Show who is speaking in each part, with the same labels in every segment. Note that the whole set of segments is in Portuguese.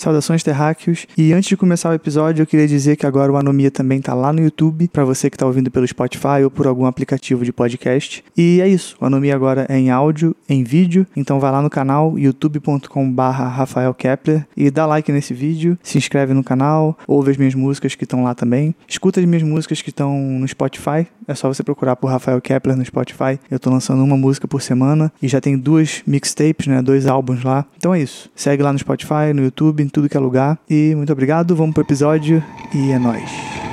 Speaker 1: Saudações terráqueos. E antes de começar o episódio, eu queria dizer que agora o Anomia também tá lá no YouTube, para você que tá ouvindo pelo Spotify ou por algum aplicativo de podcast. E é isso, o Anomia agora é em áudio, em vídeo, então vai lá no canal youtube.com/barra Rafael Kepler e dá like nesse vídeo, se inscreve no canal, ouve as minhas músicas que estão lá também. Escuta as minhas músicas que estão no Spotify, é só você procurar por Rafael Kepler no Spotify. Eu tô lançando uma música por semana e já tem duas mixtapes, né, dois álbuns lá. Então é isso. Segue lá no Spotify, no YouTube, tudo que é lugar. E muito obrigado, vamos pro episódio e é nóis.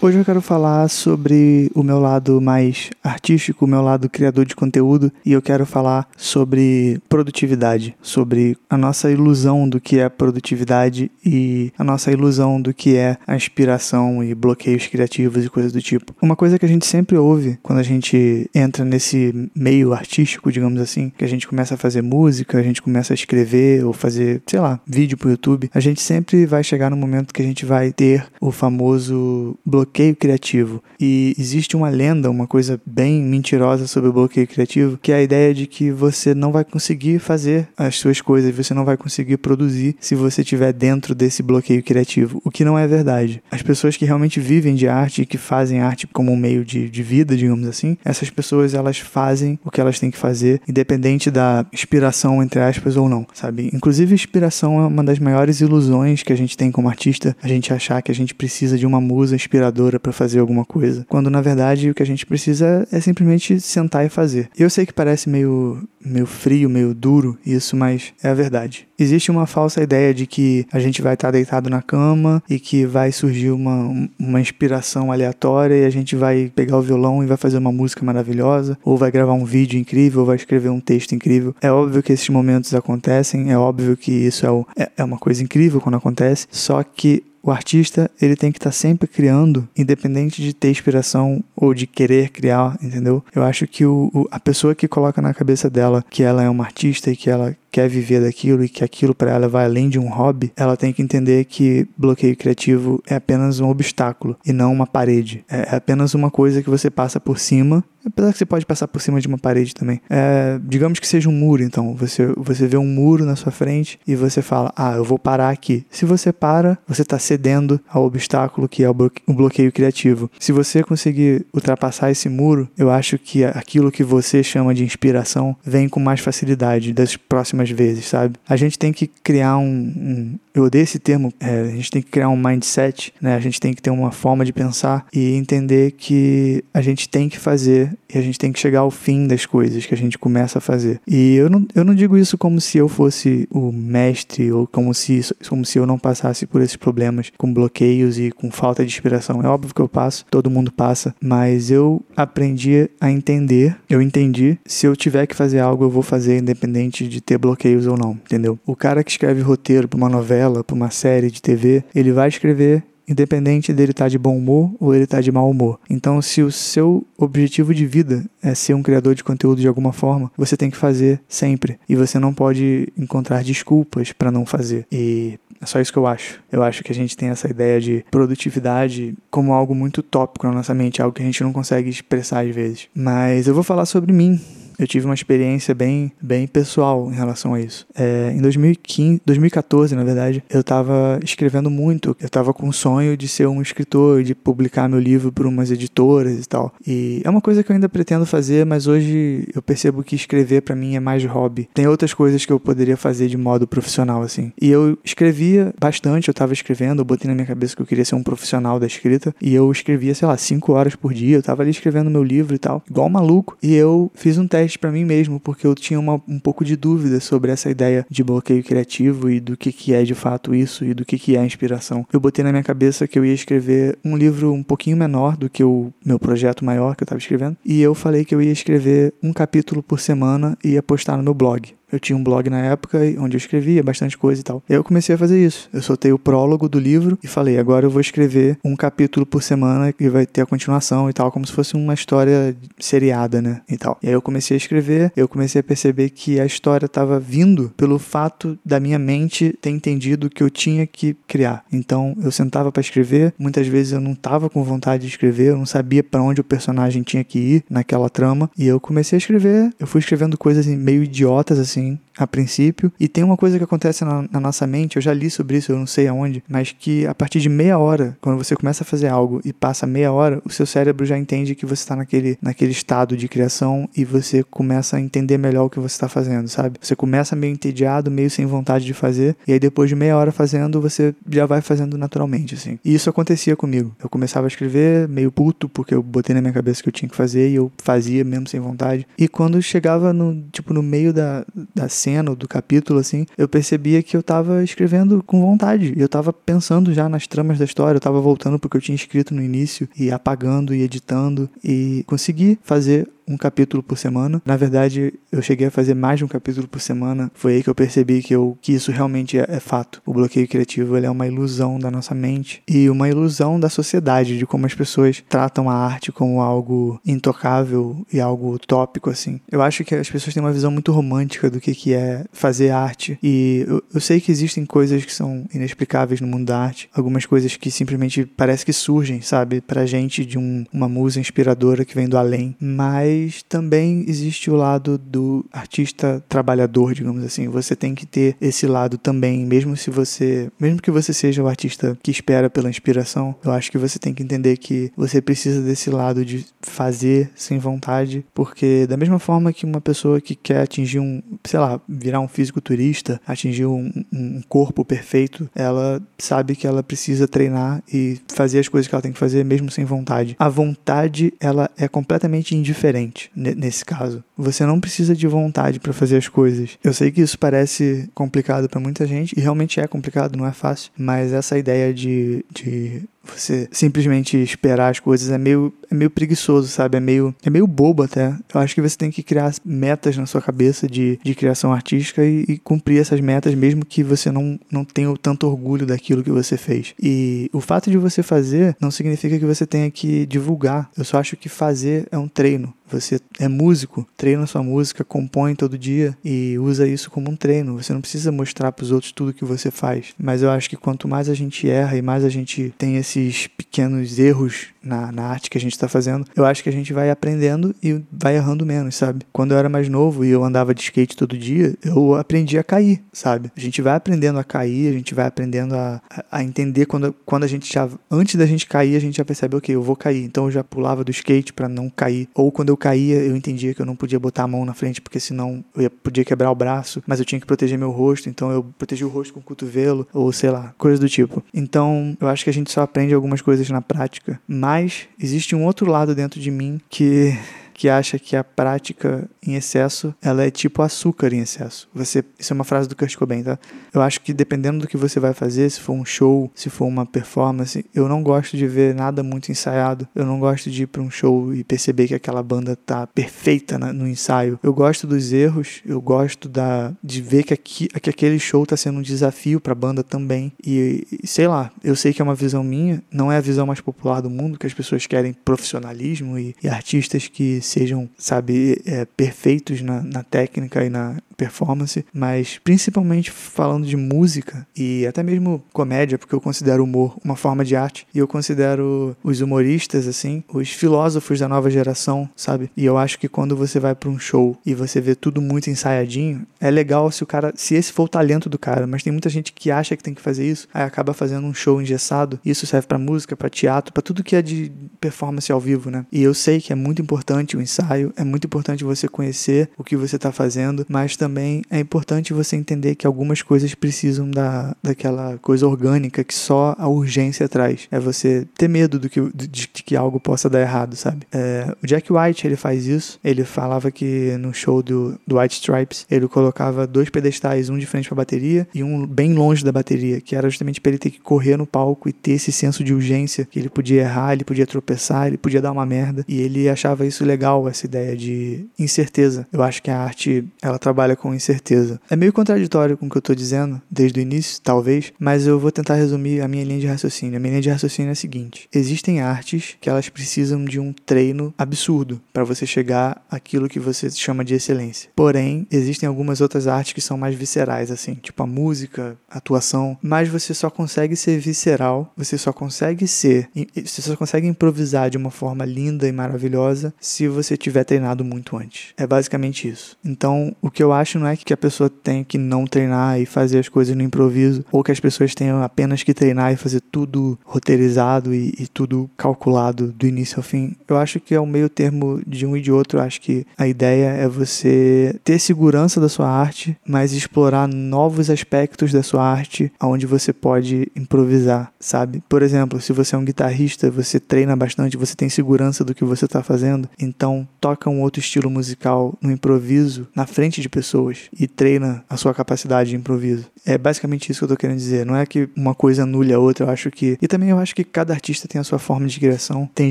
Speaker 1: Hoje eu quero falar sobre o meu lado mais artístico, o meu lado criador de conteúdo, e eu quero falar sobre produtividade, sobre a nossa ilusão do que é produtividade e a nossa ilusão do que é a inspiração e bloqueios criativos e coisas do tipo. Uma coisa que a gente sempre ouve quando a gente entra nesse meio artístico, digamos assim, que a gente começa a fazer música, a gente começa a escrever ou fazer, sei lá, vídeo pro YouTube, a gente sempre vai chegar no momento que a gente vai ter o famoso bloqueio bloqueio criativo. E existe uma lenda, uma coisa bem mentirosa sobre o bloqueio criativo, que é a ideia de que você não vai conseguir fazer as suas coisas, você não vai conseguir produzir se você estiver dentro desse bloqueio criativo, o que não é verdade. As pessoas que realmente vivem de arte e que fazem arte como um meio de, de vida, digamos assim, essas pessoas elas fazem o que elas têm que fazer, independente da inspiração, entre aspas, ou não, sabe? Inclusive, inspiração é uma das maiores ilusões que a gente tem como artista, a gente achar que a gente precisa de uma musa inspiradora para fazer alguma coisa, quando na verdade o que a gente precisa é simplesmente sentar e fazer. Eu sei que parece meio meio frio, meio duro isso, mas é a verdade. Existe uma falsa ideia de que a gente vai estar deitado na cama e que vai surgir uma, uma inspiração aleatória e a gente vai pegar o violão e vai fazer uma música maravilhosa, ou vai gravar um vídeo incrível, ou vai escrever um texto incrível. É óbvio que esses momentos acontecem, é óbvio que isso é, o, é, é uma coisa incrível quando acontece, só que o artista, ele tem que estar tá sempre criando, independente de ter inspiração ou de querer criar, entendeu? Eu acho que o, o, a pessoa que coloca na cabeça dela que ela é uma artista e que ela quer viver daquilo e que aquilo para ela vai além de um hobby, ela tem que entender que bloqueio criativo é apenas um obstáculo e não uma parede. É, é apenas uma coisa que você passa por cima Apesar que você pode passar por cima de uma parede também. É, digamos que seja um muro, então. Você, você vê um muro na sua frente e você fala: Ah, eu vou parar aqui. Se você para, você está cedendo ao obstáculo que é o bloqueio criativo. Se você conseguir ultrapassar esse muro, eu acho que aquilo que você chama de inspiração vem com mais facilidade das próximas vezes, sabe? A gente tem que criar um. um eu odeio esse termo. É, a gente tem que criar um mindset, né? A gente tem que ter uma forma de pensar e entender que a gente tem que fazer e a gente tem que chegar ao fim das coisas que a gente começa a fazer. E eu não, eu não digo isso como se eu fosse o mestre ou como se, como se eu não passasse por esses problemas com bloqueios e com falta de inspiração. É óbvio que eu passo, todo mundo passa, mas eu aprendi a entender, eu entendi, se eu tiver que fazer algo, eu vou fazer independente de ter bloqueios ou não, entendeu? O cara que escreve roteiro para uma novela, para uma série de TV, ele vai escrever independente dele estar tá de bom humor ou ele estar tá de mau humor. Então, se o seu objetivo de vida é ser um criador de conteúdo de alguma forma, você tem que fazer sempre e você não pode encontrar desculpas para não fazer. E é só isso que eu acho. Eu acho que a gente tem essa ideia de produtividade como algo muito tópico na nossa mente, algo que a gente não consegue expressar às vezes. Mas eu vou falar sobre mim, eu tive uma experiência bem, bem pessoal em relação a isso. É, em 2015, 2014, na verdade, eu estava escrevendo muito. Eu estava com o sonho de ser um escritor, de publicar meu livro por umas editoras e tal. E é uma coisa que eu ainda pretendo fazer, mas hoje eu percebo que escrever para mim é mais hobby. Tem outras coisas que eu poderia fazer de modo profissional, assim. E eu escrevia bastante, eu estava escrevendo, eu botei na minha cabeça que eu queria ser um profissional da escrita. E eu escrevia, sei lá, cinco horas por dia. Eu estava ali escrevendo meu livro e tal, igual maluco. E eu fiz um teste teste para mim mesmo, porque eu tinha uma, um pouco de dúvida sobre essa ideia de bloqueio criativo e do que, que é de fato isso e do que, que é inspiração. Eu botei na minha cabeça que eu ia escrever um livro um pouquinho menor do que o meu projeto maior que eu estava escrevendo, e eu falei que eu ia escrever um capítulo por semana e ia postar no meu blog. Eu tinha um blog na época onde eu escrevia bastante coisa e tal. Eu comecei a fazer isso. Eu soltei o prólogo do livro e falei, agora eu vou escrever um capítulo por semana e vai ter a continuação e tal, como se fosse uma história seriada, né? E tal. E aí eu comecei a escrever, eu comecei a perceber que a história estava vindo pelo fato da minha mente ter entendido que eu tinha que criar. Então eu sentava para escrever, muitas vezes eu não tava com vontade de escrever, eu não sabia para onde o personagem tinha que ir naquela trama, e eu comecei a escrever, eu fui escrevendo coisas meio idiotas assim, listening. A princípio. E tem uma coisa que acontece na, na, nossa mente, eu já li sobre isso, eu não sei aonde, mas que a partir de meia hora, quando você começa a fazer algo e passa meia hora, o seu cérebro já entende que você está naquele, naquele estado de criação e você começa a entender melhor o que você está fazendo, sabe? Você começa meio entediado, meio sem vontade de fazer, e aí depois de meia hora fazendo, você já vai fazendo naturalmente, assim. E isso acontecia comigo. Eu começava a escrever meio puto, porque eu botei na minha cabeça que eu tinha que fazer e eu fazia mesmo sem vontade. E quando chegava no, tipo, no meio da, da cena, cena do capítulo, assim, eu percebia que eu tava escrevendo com vontade. Eu tava pensando já nas tramas da história, eu tava voltando porque eu tinha escrito no início e apagando e editando e consegui fazer um capítulo por semana. Na verdade, eu cheguei a fazer mais de um capítulo por semana. Foi aí que eu percebi que, eu, que isso realmente é, é fato. O bloqueio criativo é uma ilusão da nossa mente e uma ilusão da sociedade, de como as pessoas tratam a arte como algo intocável e algo utópico, assim. Eu acho que as pessoas têm uma visão muito romântica do que, que é fazer arte. E eu, eu sei que existem coisas que são inexplicáveis no mundo da arte. Algumas coisas que simplesmente parece que surgem, sabe, pra gente de um, uma musa inspiradora que vem do além. Mas mas também existe o lado do artista trabalhador, digamos assim. Você tem que ter esse lado também, mesmo se você, mesmo que você seja o artista que espera pela inspiração, eu acho que você tem que entender que você precisa desse lado de fazer sem vontade, porque da mesma forma que uma pessoa que quer atingir um, sei lá, virar um fisiculturista, atingir um, um corpo perfeito, ela sabe que ela precisa treinar e fazer as coisas que ela tem que fazer mesmo sem vontade. A vontade, ela é completamente indiferente nesse caso. Você não precisa de vontade para fazer as coisas. Eu sei que isso parece complicado para muita gente e realmente é complicado, não é fácil, mas essa ideia de, de você simplesmente esperar as coisas é meio, é meio preguiçoso, sabe? É meio, é meio bobo até. Eu acho que você tem que criar metas na sua cabeça de, de criação artística e, e cumprir essas metas, mesmo que você não, não tenha tanto orgulho daquilo que você fez. E o fato de você fazer não significa que você tenha que divulgar. Eu só acho que fazer é um treino. Você é músico, treina sua música, compõe todo dia e usa isso como um treino. Você não precisa mostrar para os outros tudo que você faz. Mas eu acho que quanto mais a gente erra e mais a gente tem esses pequenos erros na, na arte que a gente está fazendo, eu acho que a gente vai aprendendo e vai errando menos, sabe? Quando eu era mais novo e eu andava de skate todo dia, eu aprendi a cair, sabe? A gente vai aprendendo a cair, a gente vai aprendendo a, a entender quando, quando a gente já. Antes da gente cair, a gente já percebe, ok, eu vou cair. Então eu já pulava do skate para não cair. Ou quando eu caía, eu entendia que eu não podia botar a mão na frente, porque senão eu ia, podia quebrar o braço, mas eu tinha que proteger meu rosto, então eu protegi o rosto com o cotovelo, ou sei lá, coisa do tipo. Então eu acho que a gente só aprende algumas coisas na prática, mas mas existe um outro lado dentro de mim que que acha que a prática em excesso, ela é tipo açúcar em excesso. Você, isso é uma frase do Kurt Cobain, tá? Eu acho que dependendo do que você vai fazer, se for um show, se for uma performance, eu não gosto de ver nada muito ensaiado. Eu não gosto de ir para um show e perceber que aquela banda tá perfeita na, no ensaio. Eu gosto dos erros, eu gosto da de ver que, aqui, que aquele show tá sendo um desafio para a banda também. E, e sei lá, eu sei que é uma visão minha, não é a visão mais popular do mundo, que as pessoas querem profissionalismo e, e artistas que sejam, sabe, é, perfeitos na, na técnica e na performance, mas principalmente falando de música e até mesmo comédia, porque eu considero humor uma forma de arte e eu considero os humoristas assim, os filósofos da nova geração, sabe? E eu acho que quando você vai para um show e você vê tudo muito ensaiadinho, é legal se o cara, se esse for o talento do cara, mas tem muita gente que acha que tem que fazer isso, aí acaba fazendo um show engessado. Isso serve para música, para teatro, para tudo que é de performance ao vivo, né? E eu sei que é muito importante o ensaio, é muito importante você conhecer o que você está fazendo, mas também é importante você entender que algumas coisas precisam da, daquela coisa orgânica que só a urgência traz. É você ter medo do que, de, de que algo possa dar errado, sabe? É, o Jack White, ele faz isso. Ele falava que no show do, do White Stripes, ele colocava dois pedestais, um de frente para a bateria e um bem longe da bateria, que era justamente para ele ter que correr no palco e ter esse senso de urgência, que ele podia errar, ele podia tropeçar, ele podia dar uma merda. E ele achava isso legal legal essa ideia de incerteza. Eu acho que a arte, ela trabalha com incerteza. É meio contraditório com o que eu tô dizendo desde o início, talvez, mas eu vou tentar resumir a minha linha de raciocínio. A minha linha de raciocínio é a seguinte: existem artes que elas precisam de um treino absurdo para você chegar àquilo que você chama de excelência. Porém, existem algumas outras artes que são mais viscerais assim, tipo a música, a atuação, mas você só consegue ser visceral, você só consegue ser, você só consegue improvisar de uma forma linda e maravilhosa se você tiver treinado muito antes. É basicamente isso. Então, o que eu acho não é que a pessoa tem que não treinar e fazer as coisas no improviso, ou que as pessoas tenham apenas que treinar e fazer tudo roteirizado e, e tudo calculado do início ao fim. Eu acho que é o meio termo de um e de outro. Eu acho que a ideia é você ter segurança da sua arte, mas explorar novos aspectos da sua arte onde você pode improvisar, sabe? Por exemplo, se você é um guitarrista, você treina bastante, você tem segurança do que você está fazendo, então toca um outro estilo musical no improviso na frente de pessoas e treina a sua capacidade de improviso. É basicamente isso que eu tô querendo dizer. Não é que uma coisa anule a outra, eu acho que. E também eu acho que cada artista tem a sua forma de criação. Tem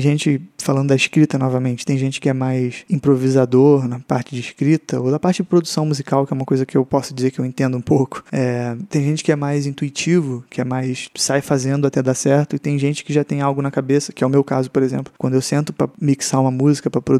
Speaker 1: gente, falando da escrita novamente, tem gente que é mais improvisador na parte de escrita, ou da parte de produção musical, que é uma coisa que eu posso dizer que eu entendo um pouco. É, tem gente que é mais intuitivo, que é mais sai fazendo até dar certo, e tem gente que já tem algo na cabeça, que é o meu caso, por exemplo. Quando eu sento para mixar uma música, para produzir,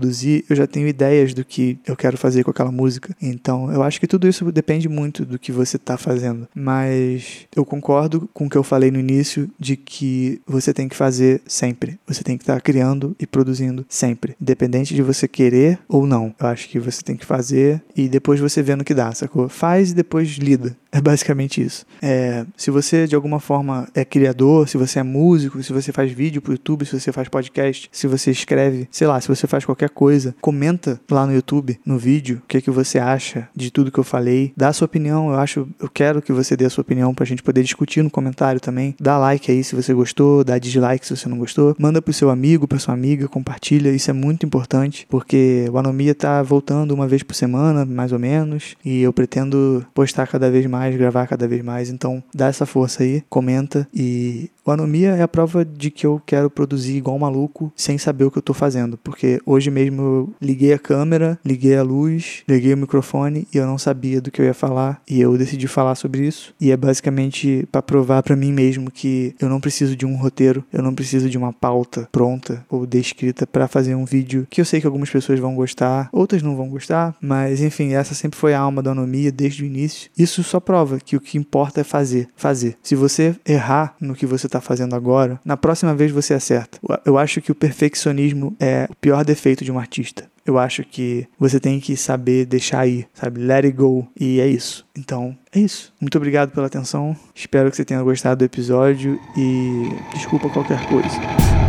Speaker 1: eu já tenho ideias do que eu quero fazer com aquela música. Então, eu acho que tudo isso depende muito do que você está fazendo mas eu concordo com o que eu falei no início de que você tem que fazer sempre. Você tem que estar criando e produzindo sempre, independente de você querer ou não. Eu acho que você tem que fazer e depois você vê no que dá, sacou? Faz e depois lida. É basicamente isso. É, se você de alguma forma é criador, se você é músico, se você faz vídeo pro YouTube, se você faz podcast, se você escreve, sei lá, se você faz qualquer coisa, comenta lá no YouTube, no vídeo, o que, é que você acha de tudo que eu falei. Dá a sua opinião, eu acho, eu quero que você dê a sua opinião pra gente poder discutir no comentário também. Dá like aí se você gostou, dá dislike se você não gostou. Manda pro seu amigo, pra sua amiga, compartilha, isso é muito importante, porque o Anomia tá voltando uma vez por semana, mais ou menos, e eu pretendo postar cada vez mais mais, gravar cada vez mais. Então, dá essa força aí, comenta e o Anomia é a prova de que eu quero produzir igual um maluco sem saber o que eu tô fazendo. Porque hoje mesmo eu liguei a câmera, liguei a luz, liguei o microfone e eu não sabia do que eu ia falar. E eu decidi falar sobre isso. E é basicamente para provar para mim mesmo que eu não preciso de um roteiro, eu não preciso de uma pauta pronta ou descrita para fazer um vídeo que eu sei que algumas pessoas vão gostar, outras não vão gostar, mas enfim, essa sempre foi a alma da Anomia desde o início. Isso só prova que o que importa é fazer, fazer. Se você errar no que você tá está fazendo agora, na próxima vez você acerta. Eu acho que o perfeccionismo é o pior defeito de um artista. Eu acho que você tem que saber deixar ir, sabe? Let it go. E é isso. Então, é isso. Muito obrigado pela atenção. Espero que você tenha gostado do episódio e desculpa qualquer coisa.